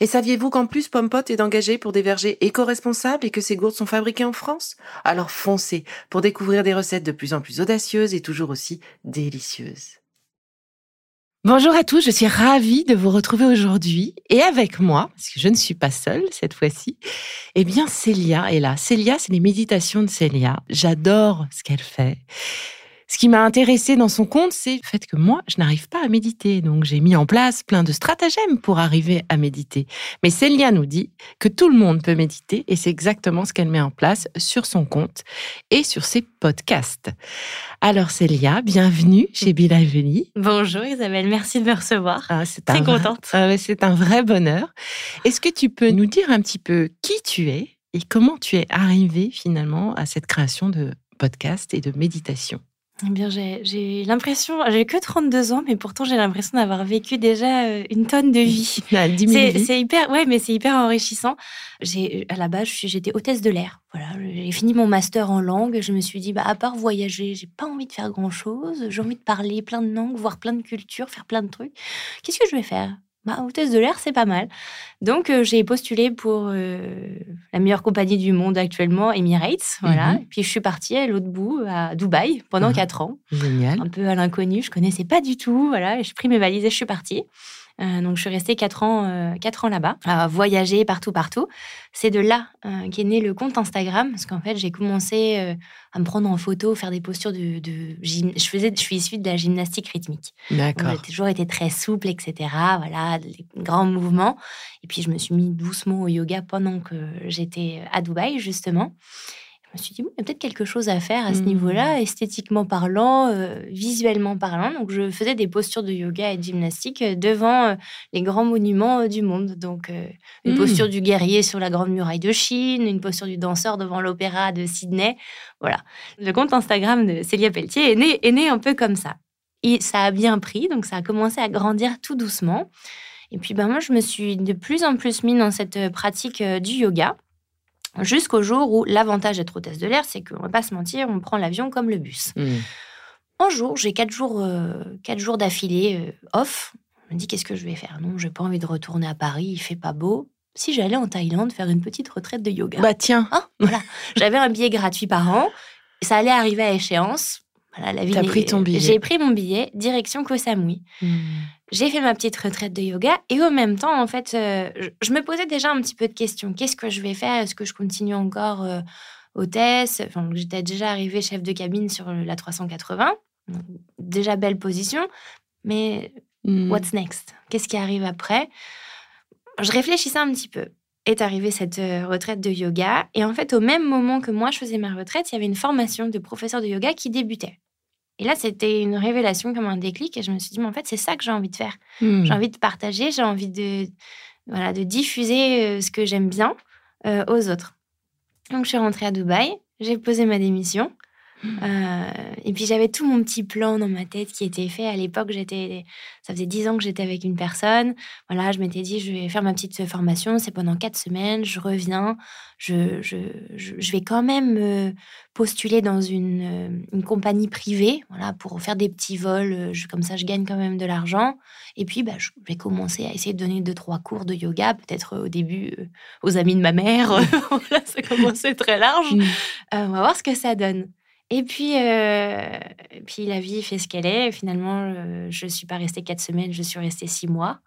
Et saviez-vous qu'en plus Pompot est engagé pour des vergers éco-responsables et que ces gourdes sont fabriquées en France? Alors foncez pour découvrir des recettes de plus en plus audacieuses et toujours aussi délicieuses. Bonjour à tous, je suis ravie de vous retrouver aujourd'hui et avec moi, parce que je ne suis pas seule cette fois-ci, eh bien Célia est là. Célia, c'est les méditations de Célia. J'adore ce qu'elle fait. Ce qui m'a intéressé dans son compte, c'est le fait que moi, je n'arrive pas à méditer. Donc, j'ai mis en place plein de stratagèmes pour arriver à méditer. Mais Célia nous dit que tout le monde peut méditer et c'est exactement ce qu'elle met en place sur son compte et sur ses podcasts. Alors, Célia, bienvenue chez Bilaveli. Bonjour Isabelle, merci de me recevoir. Ah, c'est Très contente. Ah c'est un vrai bonheur. Est-ce que tu peux nous dire un petit peu qui tu es et comment tu es arrivée finalement à cette création de podcast et de méditation? Eh bien, j'ai l'impression, j'ai que 32 ans, mais pourtant j'ai l'impression d'avoir vécu déjà euh, une tonne de vie. c'est hyper, ouais, mais c'est hyper enrichissant. J'ai, à la base, j'étais hôtesse de l'air. Voilà, j'ai fini mon master en langue. Je me suis dit, bah, à part voyager, j'ai pas envie de faire grand chose. J'ai envie de parler plein de langues, voir plein de cultures, faire plein de trucs. Qu'est-ce que je vais faire? Bah, hôtesse de l'air, c'est pas mal. Donc, euh, j'ai postulé pour euh, la meilleure compagnie du monde actuellement, Emirates. Voilà. Mhm. Et puis, je suis partie à l'autre bout, à Dubaï, pendant ah, quatre ans. Génial. Un peu à l'inconnu, je connaissais pas du tout. Voilà. J'ai pris mes valises et je suis partie. Euh, donc, je suis restée quatre ans, euh, quatre ans là-bas, à voyager partout, partout. C'est de là euh, qu'est né le compte Instagram, parce qu'en fait, j'ai commencé à me prendre en photo, faire des postures de, de je faisais, je suis issue de la gymnastique rythmique. D'accord. J'ai toujours été très souple, etc. Voilà, des grands mouvements. Et puis, je me suis mis doucement au yoga pendant que j'étais à Dubaï, justement me suis dit, il y a peut-être quelque chose à faire à ce mmh. niveau-là, esthétiquement parlant, euh, visuellement parlant. Donc, je faisais des postures de yoga et de gymnastique euh, devant euh, les grands monuments du monde. Donc, une mmh. posture du guerrier sur la Grande Muraille de Chine, une posture du danseur devant l'opéra de Sydney. Voilà. Le compte Instagram de Célia Pelletier est né, est né un peu comme ça. Et ça a bien pris, donc ça a commencé à grandir tout doucement. Et puis, ben, moi, je me suis de plus en plus mis dans cette pratique du yoga. Jusqu'au jour où l'avantage d'être hôtesse de l'air, c'est qu'on ne va pas se mentir, on prend l'avion comme le bus. Mmh. Un jour, j'ai quatre jours, euh, quatre jours d'affilée euh, off. Je me dis, qu'est-ce que je vais faire? Non, j'ai pas envie de retourner à Paris, il fait pas beau. Si j'allais en Thaïlande faire une petite retraite de yoga. Bah tiens. Hein, voilà. J'avais un billet gratuit par an. Ça allait arriver à échéance. Voilà, la vie. pris ton billet. J'ai pris mon billet, direction Koh Samui. Mmh j'ai fait ma petite retraite de yoga et au même temps, en fait, euh, je, me posais déjà un petit peu de questions. Qu'est-ce que je vais faire? Est-ce que je continue encore euh, hôtesse? Enfin, J'étais déjà arrivée chef de cabine sur la 380. déjà belle position. Mais mmh. what's next? Qu'est-ce qui arrive après? Je réfléchissais un petit peu. Est arrivée cette euh, retraite de yoga. Et en fait, au même moment que moi, je faisais ma retraite, il y avait une formation de professeur de yoga qui débutait. Et là, c'était une révélation comme un déclic. Et je me suis dit, mais en fait, c'est ça que j'ai envie de faire. J'ai mmh. envie de partager, j'ai envie de, voilà, de diffuser euh, ce que j'aime bien euh, aux autres. Donc, je suis rentrée à Dubaï, j'ai posé ma démission. Euh, et puis j'avais tout mon petit plan dans ma tête qui était fait. À l'époque, j'étais, ça faisait dix ans que j'étais avec une personne. Voilà, je m'étais dit, je vais faire ma petite formation. C'est pendant quatre semaines. Je reviens. Je, je, je, vais quand même euh, postuler dans une, euh, une, compagnie privée, voilà, pour faire des petits vols. comme ça, je gagne quand même de l'argent. Et puis, bah, je vais commencer à essayer de donner deux trois cours de yoga, peut-être au début aux amis de ma mère. voilà, ça commençait très large. Mmh. on va voir ce que ça donne. Et puis, euh, puis la vie fait ce qu'elle est. Finalement, euh, je ne suis pas restée quatre semaines, je suis restée six mois.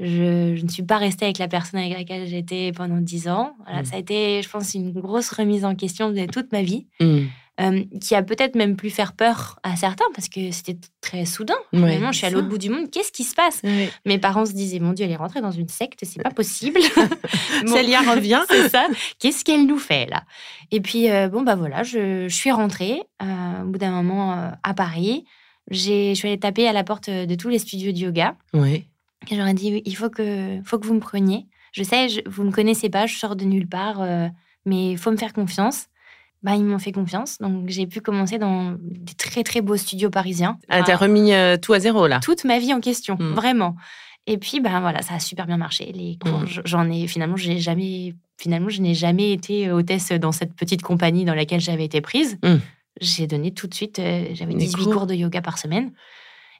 Je, ne suis pas restée avec la personne avec laquelle j'étais pendant dix ans. Voilà, mmh. Ça a été, je pense, une grosse remise en question de toute ma vie. Mmh. Euh, qui a peut-être même pu faire peur à certains parce que c'était très soudain. Ouais, Vraiment, je suis à l'autre bout du monde. Qu'est-ce qui se passe? Mes parents se disaient, mon Dieu, elle est rentrée dans une secte, c'est pas possible. Bon, Célia revient. c'est ça. Qu'est-ce qu'elle nous fait là? Et puis, euh, bon, bah voilà, je, je suis rentrée euh, au bout d'un moment euh, à Paris. Je suis allée taper à la porte de tous les studios de yoga. Oui. Et j'aurais dit, il faut que, faut que vous me preniez. Je sais, je, vous me connaissez pas, je sors de nulle part, euh, mais il faut me faire confiance. Bah, ils m'ont fait confiance, donc j'ai pu commencer dans des très très beaux studios parisiens. Ah, t'as remis euh, tout à zéro là. toute ma vie en question, Mm. vraiment. Et puis, ben voilà, ça a super bien marché. Les cours, Mm. j- j'en ai finalement, j'ai jamais, finalement, je n'ai jamais été hôtesse dans cette petite compagnie dans laquelle j'avais été prise. Mm. J'ai donné tout de suite, euh, j'avais Des 18 cours. cours. de yoga par semaine.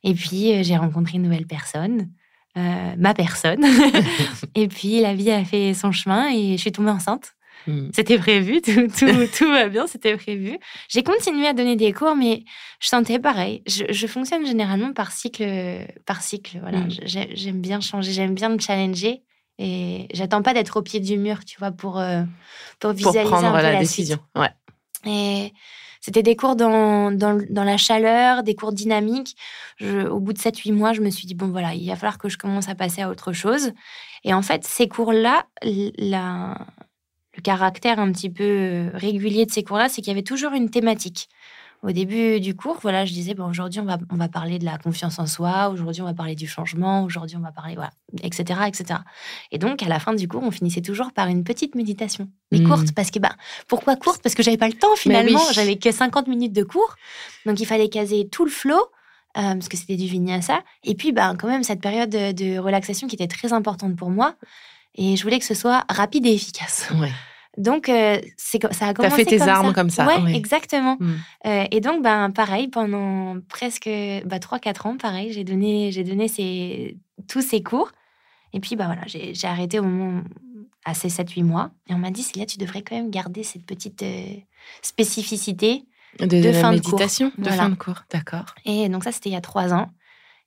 Et puis, euh, j'ai rencontré une nouvelle personne, euh, ma personne. et puis, la vie a fait son chemin et je suis tombée enceinte. Mm. C'était prévu, tout, tout, tout va bien, c'était prévu. J'ai continué à donner des cours, mais je sentais pareil. Je, je fonctionne généralement par cycle. Par cycle voilà. Mm. J'ai- J'aime bien changer, j'aime bien me challenger. Et j'attends pas d'être au pied du mur, tu vois, pour, euh, pour Pour visualiser prendre un peu la, la, décision. Ouais. Et c'était des cours dans, dans, la chaleur, des cours dynamiques. Je- au bout de 7-8 mois, je me suis dit, bon, voilà, il va falloir que je commence à passer à autre chose. Et en fait, ces cours-là, la, le caractère un petit peu euh, régulier de ces cours-là, c'est qu'il y avait toujours une thématique. Au début du cours, voilà, je disais, bon, aujourd'hui, on va, on va parler de la confiance en soi, aujourd'hui, on va parler du changement, aujourd'hui, on va parler, voilà, etc., etc. Et donc, à la fin du cours, on finissait toujours par une petite méditation, mais Mhm. courte, parce que, ben, pourquoi courte? Parce que j'avais pas le temps, finalement, oui. j'avais que 50 minutes de cours, donc il fallait caser tout le flow, euh, parce que c'était du vinyasa, et puis, ben, quand même, cette période de, de relaxation qui était très importante pour moi, et je voulais que ce soit rapide et efficace. Ouais. Donc, euh, ça a T'as commencé fait tes comme armes ça. comme ça, Ouais, ouais. exactement. Mm. Euh, et donc, ben, pareil, pendant presque bah, 3-4 ans, pareil, j'ai donné, j'ai donné ces, tous ces cours. Et puis, bah, voilà, j'ai arrêté au moment à ces 7-8 mois. Et on m'a dit, Célia, tu devrais quand même garder cette petite euh, spécificité. De, De la fin de cours. méditation, de Voilà. fin de cours. D'accord. Et donc, ça, c'était il y a 3 ans.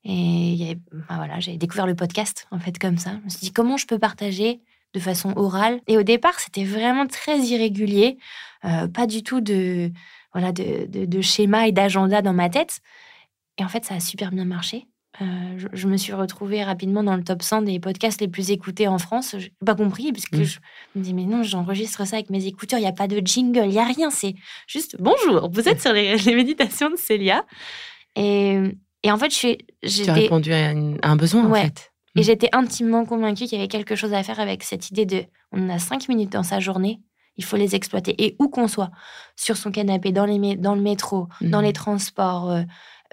Et il y avait- bah, voilà, j'ai découvert le podcast, en fait, comme ça. Je me suis dit, comment je peux partager de façon orale Et au départ, c'était vraiment très irrégulier. euh, pas du tout de, voilà, de, de, de schéma et d'agenda dans ma tête. Et en fait, ça a super bien marché. Euh, je, je me suis retrouvée rapidement dans le top 100 des podcasts les plus écoutés en France. Je n'ai pas compris, parce que Mm. je me dis, mais non, j'enregistre ça avec mes écouteurs, il n'y a pas de jingle, il n'y a rien. C'est juste, bonjour, vous êtes sur les, les méditations de Célia. Et, et en fait, je suis, Tu as j'étais, répondu à, une- à un besoin, Ouais. en fait. Et Mm. j'étais intimement convaincue qu'il y avait quelque chose à faire avec cette idée de on a cinq minutes dans sa journée, il faut les exploiter. Et où qu'on soit, sur son canapé, dans, les dans le métro, dans les transports, euh,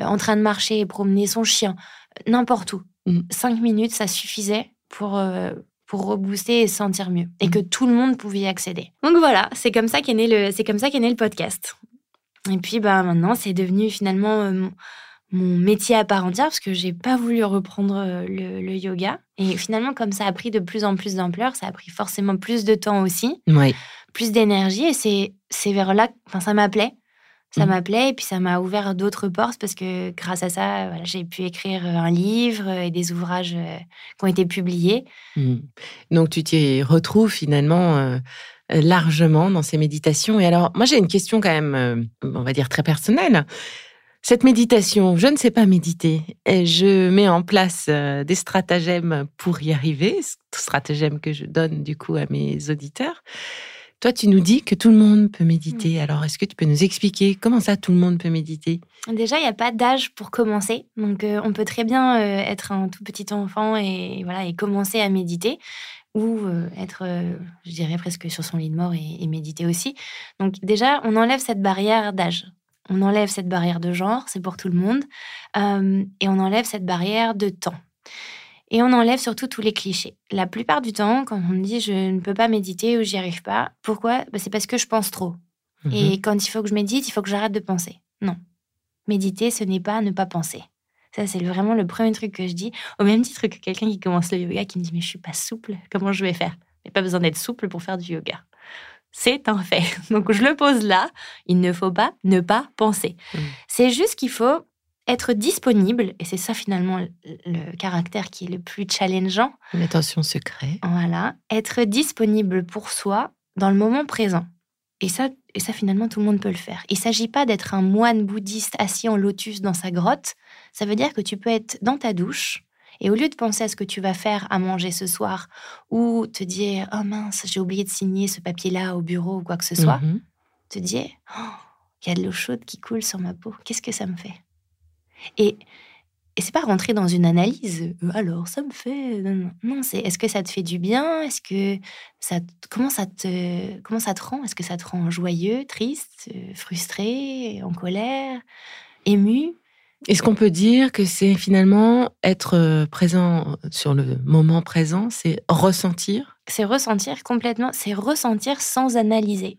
euh, en train de marcher et promener son chien, euh, n'importe où. Mhm. Cinq minutes, ça suffisait pour, euh, pour rebooster et se sentir mieux. Et que tout le monde pouvait y accéder. Donc voilà, c'est comme ça qu'est né le, c'est comme ça qu'est né le podcast. Et puis bah, maintenant, c'est devenu finalement euh, mon- métier à part entière parce que j'ai pas voulu reprendre euh, le, le yoga. Et finalement, comme ça a pris de plus en plus d'ampleur, ça a pris forcément plus de temps aussi, Oui. plus d'énergie. Et c'est, c'est vers là, enfin, ça m'appelait. Ça Mhm. m'appelait et puis ça m'a ouvert d'autres portes parce que grâce à ça, voilà, j'ai pu écrire euh, un livre euh, et des ouvrages qui ont été publiés. Mm. Donc, tu t'y retrouves finalement euh, largement dans ces méditations. Et alors, moi, j'ai une question quand même, euh, on va dire très personnelle. Cette méditation, je ne sais pas méditer. Et je mets en place euh, des stratagèmes pour y arriver, stratagèmes que je donne du coup à mes auditeurs. Toi, tu nous dis que tout le monde peut méditer. Alors, est-ce que tu peux nous expliquer comment ça, tout le monde peut méditer? Déjà, il n'y a pas d'âge pour commencer. Donc, euh, on peut très bien euh, être un tout petit enfant et, voilà, et commencer à méditer ou euh, être, je dirais, presque sur son lit de mort et, et méditer aussi. Donc, déjà, on enlève cette barrière d'âge. On enlève cette barrière de genre, c'est pour tout le monde. Euh, et on enlève cette barrière de temps. Et on enlève surtout tous les clichés. La plupart du temps, quand on me dit je ne peux pas méditer ou j'y arrive pas, pourquoi? Bah, C'est parce que je pense trop. Mhm. Et quand il faut que je médite, il faut que j'arrête de penser. Non. Méditer, ce n'est pas ne pas penser. Ça, c'est vraiment le premier truc que je dis. Au même titre que quelqu'un qui commence le yoga qui me dit Mais je suis pas souple, comment je vais faire? Il n'y a pas besoin d'être souple pour faire du yoga. C'est un fait. Donc je le pose là. Il ne faut pas ne pas penser. Mhm. C'est juste qu'il faut être disponible, et c'est ça finalement le, le caractère qui est le plus challengeant. L'attention secret. Voilà. Être disponible pour soi dans le moment présent. Et ça, et ça, finalement, tout le monde peut le faire. Il ne s'agit pas d'être un moine bouddhiste assis en lotus dans sa grotte. Ça veut dire que tu peux être dans ta douche et au lieu de penser à ce que tu vas faire à manger ce soir ou te dire Oh mince, j'ai oublié de signer ce papier-là au bureau ou quoi que ce soit, Mhm. te dire Oh, il y a de l'eau chaude qui coule sur ma peau. Qu'est-ce que ça me fait? Et, et c'est pas rentrer dans une analyse. euh, Alors, ça me fait. Non, non. C'est est-ce que ça te fait du bien? Est-ce que ça. Comment ça te, comment ça te rend? Est-ce que ça te rend joyeux, triste, euh, frustré, en colère, ému? Est-ce qu'on peut dire que c'est finalement être euh, présent sur le moment présent, c'est ressentir? C'est ressentir complètement, c'est ressentir sans analyser.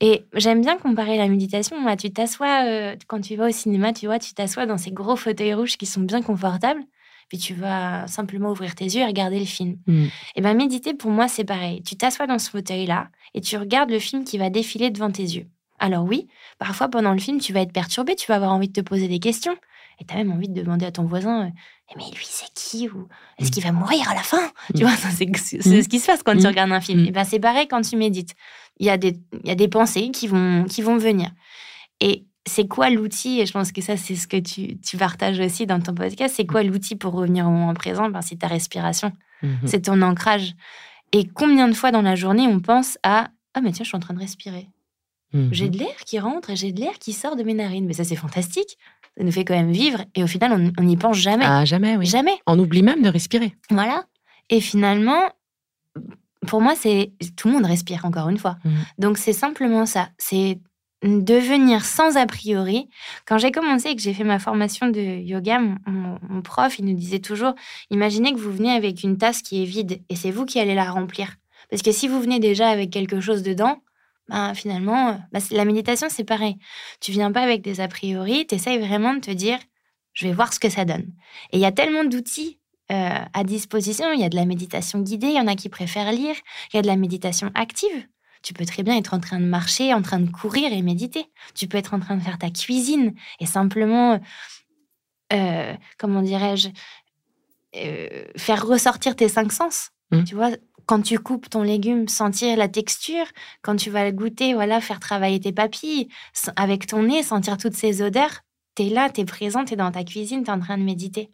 Et j'aime bien comparer la méditation. Moi, tu t'assois, euh, quand tu vas au cinéma, tu vois, tu t'assois dans ces gros fauteuils rouges qui sont bien confortables, puis tu vas simplement ouvrir tes yeux et regarder le film. Mm. Et bien, méditer, pour moi, c'est pareil. Tu t'assois dans ce fauteuil-là et tu regardes le film qui va défiler devant tes yeux. Alors oui, parfois pendant le film, tu vas être perturbé, tu vas avoir envie de te poser des questions. Et tu as même envie de demander à ton voisin, euh, Eh, mais lui, c'est qui Ou est-ce qu'il va mourir à la fin? Tu Mm. vois, ça, c'est ce qui se passe quand tu Mm. regardes un film. Mm. Et ben, c'est pareil quand tu médites. Il y, a des, il y a des pensées qui vont, qui vont venir. Et c'est quoi l'outil Et je pense que ça, c'est ce que tu, tu partages aussi dans ton podcast. C'est quoi l'outil pour revenir au moment présent? Ben, C'est ta respiration Mhm. c'est ton ancrage. Et combien de fois dans la journée on pense à Ah, mais tiens, je suis en train de respirer. J'ai de l'air qui rentre et j'ai de l'air qui sort de mes narines. Mais ça, c'est fantastique. Ça nous fait quand même vivre. Et au final, on n'y pense jamais. Ah, jamais, oui. Jamais. On oublie même de respirer. Voilà. Et finalement, pour moi, c'est tout le monde respire encore une fois. Mhm. Donc c'est simplement ça. C'est devenir sans a priori. Quand j'ai commencé et que j'ai fait ma formation de yoga, mon, mon- mon prof, il nous disait toujours, imaginez que vous venez avec une tasse qui est vide et c'est vous qui allez la remplir. Parce que si vous venez déjà avec quelque chose dedans, ben, finalement, euh, ben, la méditation, c'est pareil. Tu viens pas avec des a priori, tu essayes vraiment de te dire, je vais voir ce que ça donne. Et il y a tellement d'outils euh, à disposition. Il y a de la méditation guidée, il y en a qui préfèrent lire, il y a de la méditation active. Tu peux très bien être en train de marcher, en train de courir et méditer. Tu peux être en train de faire ta cuisine et simplement, euh, comment dirais-je, euh, faire ressortir tes cinq sens. Mhm. Tu vois, quand tu coupes ton légume, sentir la texture. Quand tu vas le goûter, voilà, faire travailler tes papilles. Avec ton nez, sentir toutes ces odeurs. T'es là, t'es présent, t'es dans ta cuisine, t'es en train de méditer.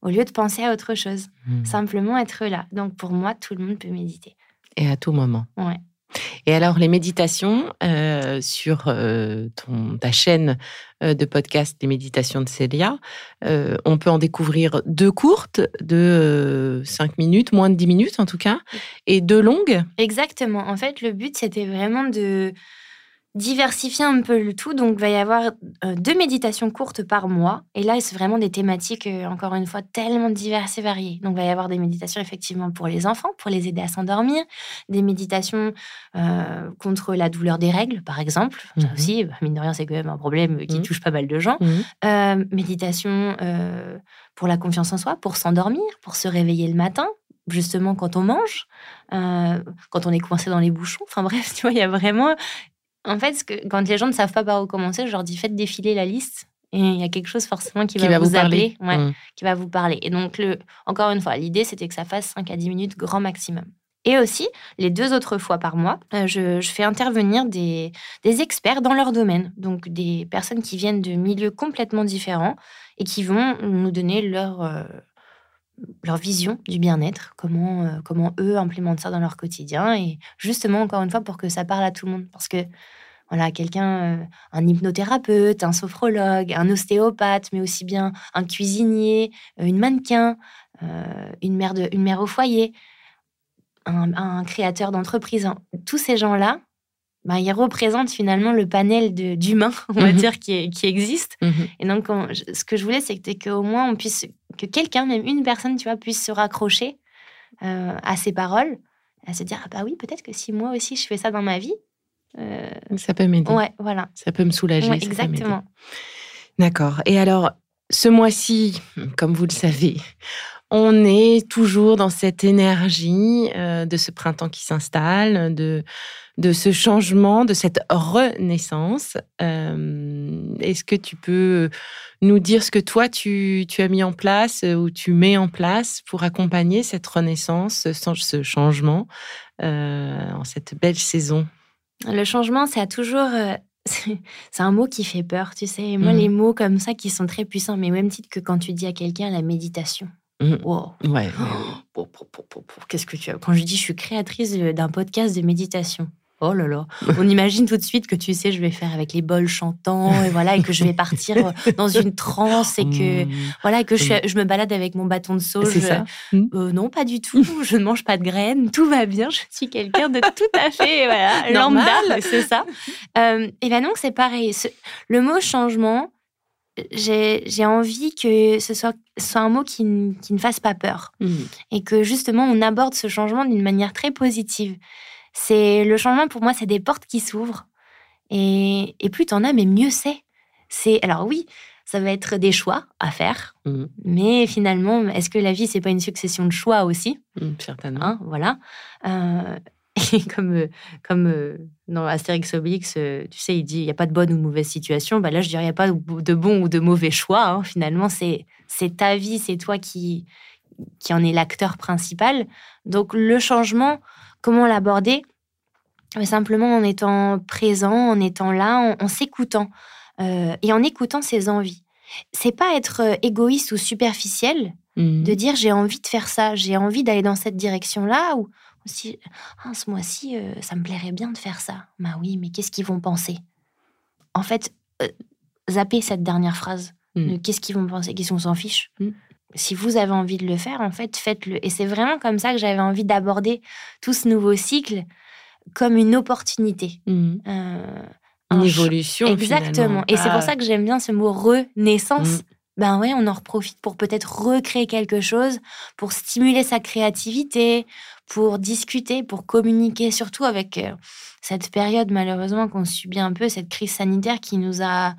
Au lieu de penser à autre chose. Mhm. Simplement être là. Donc pour moi, tout le monde peut méditer. Et à tout moment. Ouais. Et alors, les méditations euh, sur euh, ton, ta chaîne euh, de podcast, les méditations de Célia, euh, on peut en découvrir deux courtes, de 5 minutes, moins de 10 minutes en tout cas, et deux longues. Exactement. En fait, le but, c'était vraiment de diversifier un peu le tout. Donc, il va y avoir euh, deux méditations courtes par mois. Et là, c'est vraiment des thématiques, euh, encore une fois, tellement diverses et variées. Donc, il va y avoir des méditations, effectivement, pour les enfants, pour les aider à s'endormir. Des méditations euh, contre la douleur des règles, par exemple. Ça Mhm. aussi, bah, mine de rien, c'est quand même un problème qui Mhm. touche pas mal de gens. Mhm. Euh, méditation euh, pour la confiance en soi, pour s'endormir, pour se réveiller le matin, justement quand on mange, euh, quand on est coincé dans les bouchons. Enfin bref, tu vois, il y a vraiment. En fait, que, quand les gens ne savent pas par où commencer, je leur dis faites défiler la liste. Et il y a quelque chose forcément qui, Qui va, va vous appeler, parler. ouais, Mhm. qui va vous parler. Et donc, le, encore une fois, l'idée, c'était que ça fasse 5 à 10 minutes grand maximum. Et aussi, les deux autres fois par mois, euh, je, je fais intervenir des, des experts dans leur domaine. Donc, des personnes qui viennent de milieux complètement différents et qui vont nous donner leur, euh, leur vision du bien-être, comment, euh, comment eux implémentent ça dans leur quotidien. Et justement, encore une fois, pour que ça parle à tout le monde. Parce que, voilà, quelqu'un, euh, un hypnothérapeute, un sophrologue, un ostéopathe, mais aussi bien un cuisinier, euh, une mannequin, euh, une, mère de, une mère au foyer, un, un créateur d'entreprise, hein. tous ces gens-là, ben, ils représentent finalement le panel de- d'humains, on va Mhm. dire, qui, qui existe. Mhm. Et donc, on- ce que je voulais, c'était qu'au moins, on puisse, que quelqu'un, même une personne, tu vois, puisse se raccrocher euh, à ces paroles, à se dire, ah bah oui, peut-être que si moi aussi je fais ça dans ma vie, euh, Ça peut m'aider. ouais, voilà. Ça peut me soulager. Ouais, exactement. D'accord. Et alors, ce mois-ci, comme vous le savez, on est toujours dans cette énergie euh, de ce printemps qui s'installe, de, de ce changement, de cette renaissance. Euh, Est-ce que tu peux nous dire ce que toi, tu, tu as mis en place ou tu mets en place pour accompagner cette renaissance, ce, ce changement euh, en cette belle saison? Le changement, ça a toujours. euh, c'est un mot qui fait peur, tu sais. Moi, Mhm. les mots comme ça qui sont très puissants, mais même titre que quand tu dis à quelqu'un la méditation. Mhm. Wow. Ouais. Qu'est-ce que tu as Quand je dis je suis créatrice de- d'un podcast de méditation. Oh là là, on imagine tout de suite que tu sais, je vais faire avec les bols chantants et voilà, et que je vais partir dans une transe et que Mmh. voilà, et que je, suis- je me balade avec mon bâton de sauge. C'est ça. Euh, non, pas du tout. Je ne mange pas de graines. Tout va bien. Je suis quelqu'un de tout à fait voilà, Normal. lambda, c'est ça. Euh, et ben donc c'est pareil. Ce- le mot changement, j'ai envie que ce soit, soit un mot qui, ne fasse pas peur et que justement on aborde ce changement d'une manière très positive. C'est le changement pour moi, c'est des portes qui s'ouvrent et, et plus t'en as, mais mieux c'est. C'est alors oui, ça va être des choix à faire, Mhm. mais finalement, est-ce que la vie c'est pas une succession de choix aussi? Mhm, Certainement. hein, Voilà. Euh, et comme euh, comme euh, dans Astérix Obélix, tu sais, il dit il y a pas de bonne ou de mauvaise situation. Bah là, je dirais il y a pas de bon ou de mauvais choix. hein. Finalement, c'est c'est ta vie, c'est toi qui qui en est l'acteur principal. Donc le changement, comment l'aborder Mais Simplement en étant présent, en étant là, en, en s'écoutant euh, et en écoutant ses envies. C'est pas être euh, égoïste ou superficiel Mhm. de dire j'ai envie de faire ça, j'ai envie d'aller dans cette direction-là ou aussi ah, ce mois-ci euh, ça me plairait bien de faire ça. Bah oui, mais qu'est-ce qu'ils vont penser? En fait, euh, zappez cette dernière phrase. Mm. de Qu'est-ce qu'ils vont penser Qu'est-ce qu'on s'en fiche Mm. Si vous avez envie de le faire, en fait, faites-le. Et c'est vraiment comme ça que j'avais envie d'aborder tout ce nouveau cycle comme une opportunité. Mhm. Euh, Une évolution. Exactement. finalement. Et c'est Ah. pour ça que j'aime bien ce mot renaissance. Mm. Ben ouais, on en profite pour peut-être recréer quelque chose, pour stimuler sa créativité, pour discuter, pour communiquer, surtout avec euh, cette période malheureusement qu'on subit un peu, cette crise sanitaire qui nous a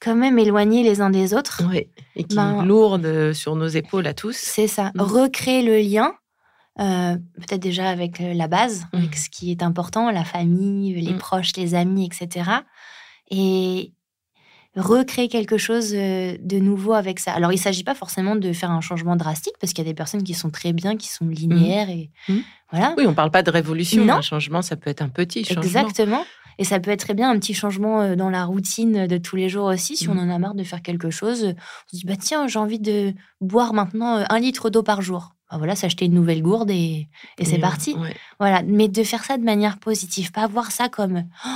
quand même éloignés les uns des autres. Et qui Ben- lourde sur nos épaules à tous. C'est ça, Mm. recréer le lien, euh, peut-être déjà avec euh, la base, Mm. avec ce qui est important, la famille, les Mm. proches, les amis, etc. Et recréer quelque chose euh, de nouveau avec ça. Alors, il ne s'agit pas forcément de faire un changement drastique, parce qu'il y a des personnes qui sont très bien, qui sont linéaires, et voilà. Oui, on parle pas de révolution. Non. Un changement, ça peut être un petit changement. Exactement. Et ça peut être très bien un petit changement euh, dans la routine de tous les jours aussi. Si on Mhm. en a marre de faire quelque chose, on se dit bah tiens, j'ai envie de boire maintenant euh, un litre d'eau par jour. Bah voilà, s'acheter une nouvelle gourde et, et c'est parti. ouais. Voilà, mais de faire ça de manière positive, pas voir ça comme oh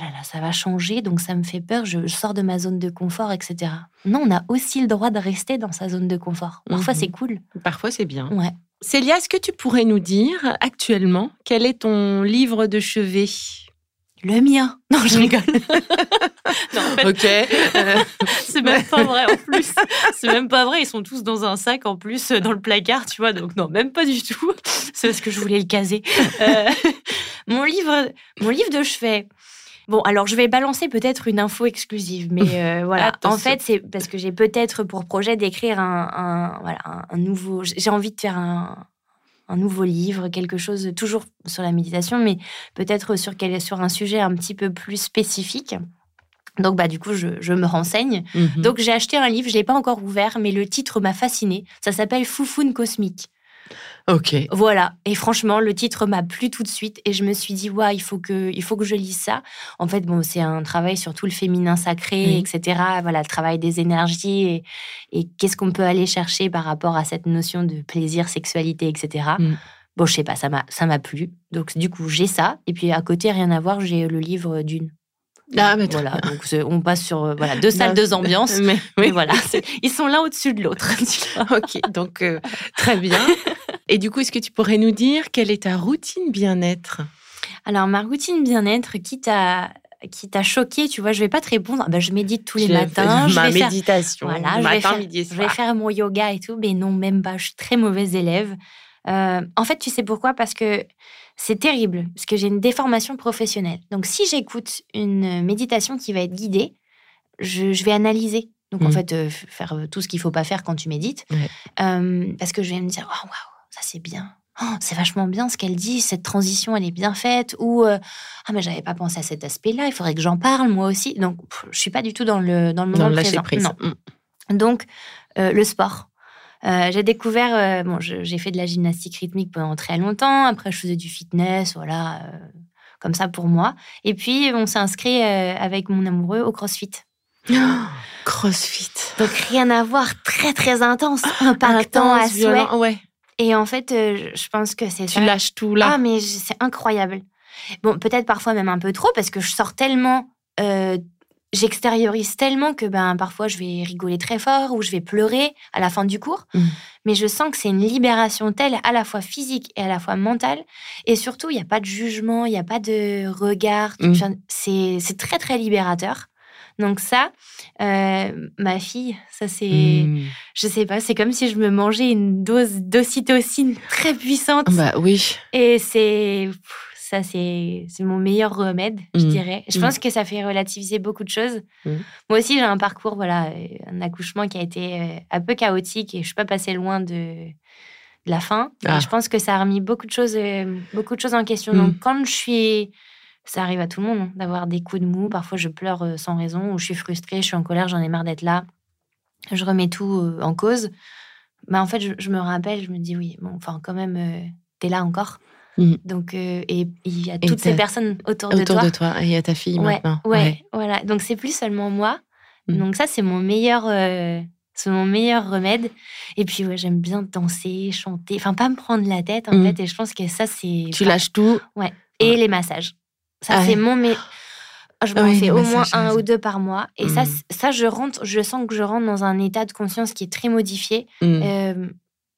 là là, ça va changer, donc ça me fait peur, je, je sors de ma zone de confort, etc. Non, on a aussi le droit de rester dans sa zone de confort. Parfois, Mhm. c'est cool. Parfois, c'est bien. Ouais. Célia, est-ce que tu pourrais nous dire actuellement quel est ton livre de chevet? Le mien. Non, je rigole. non, en fait, Ok. Euh, C'est même pas vrai en plus. C'est même pas vrai. Ils sont tous dans un sac en plus euh, dans le placard, tu vois. Donc non, même pas du tout. C'est parce que je voulais le caser. Euh, mon livre, mon livre de chevet. Bon, alors je vais balancer peut-être une info exclusive, mais euh, voilà. Attention. En fait, c'est parce que j'ai peut-être pour projet d'écrire un, un- voilà, un nouveau. J'ai envie de faire un, un nouveau livre, quelque chose toujours sur la méditation, mais peut-être sur, quel- sur un sujet un petit peu plus spécifique. Donc, bah, du coup, je, je me renseigne. mhm. Donc, j'ai acheté un livre, je ne l'ai pas encore ouvert, mais le titre m'a fasciné. Ça s'appelle Foufoune cosmique. Ok. Voilà. Et franchement, le titre m'a plu tout de suite. Et je me suis dit, ouais, il faut que, il faut que je lise ça. En fait, bon, c'est un travail sur tout le féminin sacré, etc. Voilà, le travail des énergies et, et qu'est-ce qu'on peut aller chercher par rapport à cette notion de plaisir, sexualité, etc. Mm. Bon, je sais pas, ça m'a, ça m'a plu. Donc, du coup, j'ai ça. Et puis, à côté, rien à voir, j'ai le livre d'une. Ah, mais voilà. Donc, on passe sur euh, voilà, deux salles, deux ambiances. Mais, voilà, ils sont l'un au-dessus de l'autre. Ok, donc euh, très bien. Et du coup, est-ce que tu pourrais nous dire quelle est ta routine bien-être? Alors, ma routine bien-être, quitte à, quitte à choquer, tu vois, je vais pas te répondre. Ah ben, je médite tous les Je- matins. je Ma vais faire- méditation. Je, matin, vais faire, midi et je vais faire mon yoga et tout, mais non, même pas. Je suis très mauvaise élève. Euh, en fait, tu sais pourquoi? Parce que c'est terrible, parce que j'ai une déformation professionnelle. Donc, si j'écoute une méditation qui va être guidée, je, je vais analyser. Donc, en Mhm. fait, euh, faire euh, tout ce qu'il faut pas faire quand tu médites. Euh, parce que je vais me dire, oh, waouh, ça c'est bien. Oh, c'est vachement bien ce qu'elle dit, cette transition, elle est bien faite. Ou, euh, ah, mais j'avais pas pensé à cet aspect-là, il faudrait que j'en parle moi aussi. Donc, pff, je suis pas du tout dans le, dans le moment Dans présent. prise. Non. Donc, euh, le sport. Euh, j'ai découvert, bon, j'ai fait de la gymnastique rythmique pendant très longtemps. Après, je faisais du fitness, voilà, comme ça pour moi. Et puis, on s'est inscrit avec mon amoureux au CrossFit. crossfit. Donc, rien à voir, très, très intense, impactant à souhait. Ouais. Et en fait, euh, je pense que c'est Tu lâches tout là. Ah, mais c'est incroyable. Bon, peut-être parfois même un peu trop, parce que je sors tellement euh, j'extériorise tellement que ben parfois je vais rigoler très fort ou je vais pleurer à la fin du cours. Mm. Mais je sens que c'est une libération telle à la fois physique et à la fois mentale. Et surtout, il n'y a pas de jugement, il n'y a pas de regard. Mm. C'est c'est très, très libérateur. Donc ça, euh, ma fille, ça c'est, Mm. je sais pas, c'est comme si je me mangeais une dose d'ocytocine très puissante. Bah oui. Et c'est ça, c'est c'est mon meilleur remède, je Mm. dirais. Je Mm. pense que ça fait relativiser beaucoup de choses. Mm. Moi aussi, j'ai un parcours, voilà, euh, un accouchement qui a été euh, un peu chaotique et je suis pas passée loin de, de la fin. Ah. je pense que ça a remis beaucoup de choses, beaucoup de choses en question. Donc, quand je suis ça arrive à tout le monde hein, d'avoir des coups de mou. Parfois, je pleure euh, sans raison ou je suis frustrée, je suis en colère, j'en ai marre d'être là. Je remets tout euh, en cause. Bah, en fait, je, je me rappelle, je me dis oui, bon, enfin, quand même, euh, t'es là encore. Mm. Donc, euh, et il y a toutes ces personnes autour, de Autour toi. de toi. Et il y a ta fille ouais, maintenant. ouais, voilà. Donc, c'est plus seulement moi. Mm. Donc, ça, c'est mon meilleur. euh, c'est mon meilleur remède. Et puis, ouais, j'aime bien danser, chanter. Enfin, pas me prendre la tête, en Mm. fait. Et je pense que ça, c'est. Tu lâches tout. Et les massages. Ça, Ah c'est mon. Mais... Je m'en Oui, fais au moins un ou deux par mois. Et ça, Mm. ça, je rentre, je sens que je rentre dans un état de conscience qui est très modifié. Mm. euh,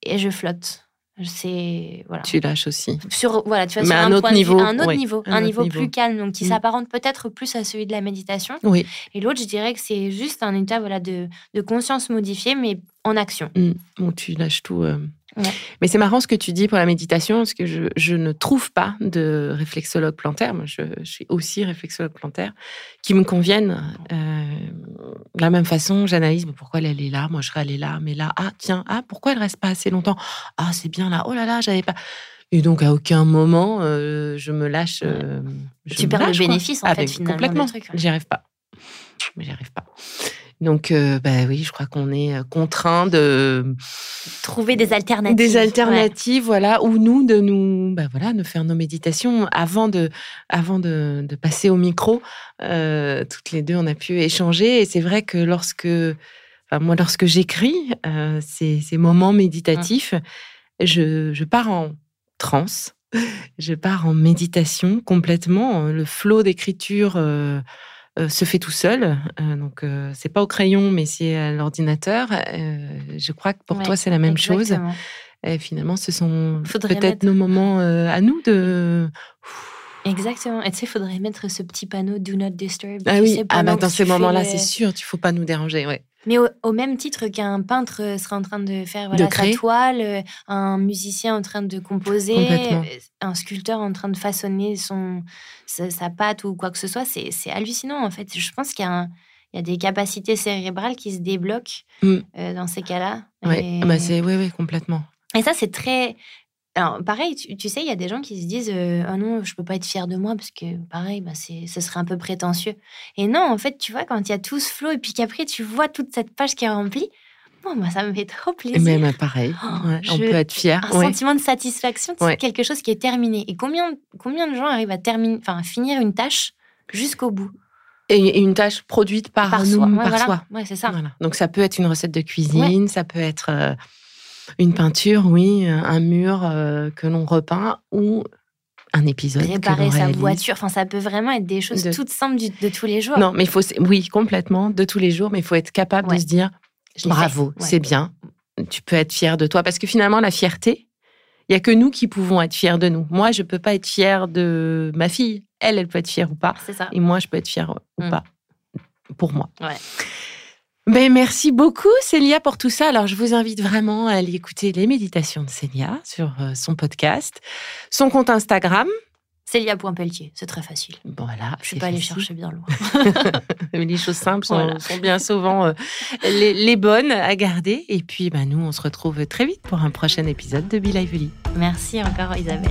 et je flotte. C'est. Voilà. Tu lâches aussi. Sur, voilà, tu vois, sur un un, autre point de vue- niveau, un autre oui, niveau, un un, autre niveau, niveau. plus calme, donc qui Mm. s'apparente peut-être plus à celui de la méditation. Oui. Et l'autre, je dirais que c'est juste un état voilà, de, de conscience modifiée, mais en action. Bon, tu lâches tout. euh. Ouais. Mais c'est marrant ce que tu dis pour la méditation, parce que je, je ne trouve pas de réflexologue plantaire, moi je, je suis aussi réflexologue plantaire, qui me conviennent. Euh, de la même façon, j'analyse mais pourquoi elle est là, moi je serais allée là, mais là, ah tiens, ah pourquoi elle reste pas assez longtemps? Ah c'est bien là, oh là là, j'avais pas. Et donc à aucun moment euh, je me lâche. euh, je Tu me perds le lâche, quoi. bénéfice, en Ah, fait, mais finalement, Complètement, j'y arrive pas. J'y arrive pas. Donc, euh, bah oui, je crois qu'on est euh, contraint de Trouver des alternatives. des Ouais. alternatives, voilà, ou nous de nous, bah voilà, de faire nos méditations avant de, avant de, de passer au micro. euh, toutes les deux, on a pu échanger, et c'est vrai que lorsque, enfin, moi, lorsque j'écris euh, ces, ces moments méditatifs, je, je pars en transe, je pars en méditation complètement. Le flot d'écriture. Euh, se fait tout seul, Euh, donc euh, c'est pas au crayon, mais c'est à l'ordinateur. Je crois que pour Ouais, toi c'est la même chose. Et finalement, ce sont peut-être mettre- nos moments à nous de. Exactement. Et tu sais, il faudrait mettre ce petit panneau Do not disturb. Ah tu oui, sais, ah bah dans tu ces moments-là, le- c'est sûr, il faut pas nous déranger. Ouais. Mais au, au même titre qu'un peintre euh, serait en train de faire voilà, sa créer. toile, euh, un musicien en train de composer, euh, un sculpteur en train de façonner son, sa, sa pâte ou quoi que ce soit, c'est hallucinant en fait. Je pense qu'il y, a un- il y a des capacités cérébrales qui se débloquent Mm. euh, dans ces cas-là. Et- ah bah c'est, ouais, ouais, complètement. et ça, c'est très. Alors, pareil, tu, tu sais, il y a des gens qui se disent euh, Ah non, je peux pas être fier de moi parce que, pareil, bah, c'est, ce serait un peu prétentieux. Et non, en fait, tu vois, quand il y a tout ce flow et puis qu'après, tu vois toute cette page qui est remplie, bon, moi, ça me fait trop plaisir. Mais bah, pareil, Oh, ouais, on je- peut être fier. un ouais. sentiment de satisfaction, c'est Ouais. quelque chose qui est terminé. Et combien, combien de gens arrivent à, terminer, à finir une tâche jusqu'au bout? Et, une tâche produite par, Par nous, soi. Par voilà. soi. Ouais, c'est ça. Voilà. Donc ça peut être une recette de cuisine, ça peut être euh, une peinture, oui, un mur euh, que l'on repeint ou un épisode Réparer sa voiture, enfin, ça peut vraiment être des choses De- toutes simples du- de tous les jours. Non, mais il faut, oui, complètement, de tous les jours, mais il faut être capable Ouais. de se dire bravo. Ouais. c'est bien, tu peux être fier de toi. Parce que finalement, la fierté, il y a que nous qui pouvons être fiers de nous. Moi, je peux pas être fière de ma fille. Elle, elle peut être fière ou pas. C'est ça. Et moi, je peux être fière ou Mm. pas. Pour moi. Ouais. Ben, merci beaucoup, Célia, pour tout ça. Alors, je vous invite vraiment à aller écouter les méditations de Célia sur euh, son podcast, son compte Instagram. Célia.pelletier, c'est très facile. Voilà. Je suis c'est pas allée chercher bien loin. les choses simples sont, Voilà. sont bien souvent euh, les, les bonnes à garder. Et puis, ben, nous, on se retrouve très vite pour un prochain épisode de Be Lively. Merci encore Isabelle.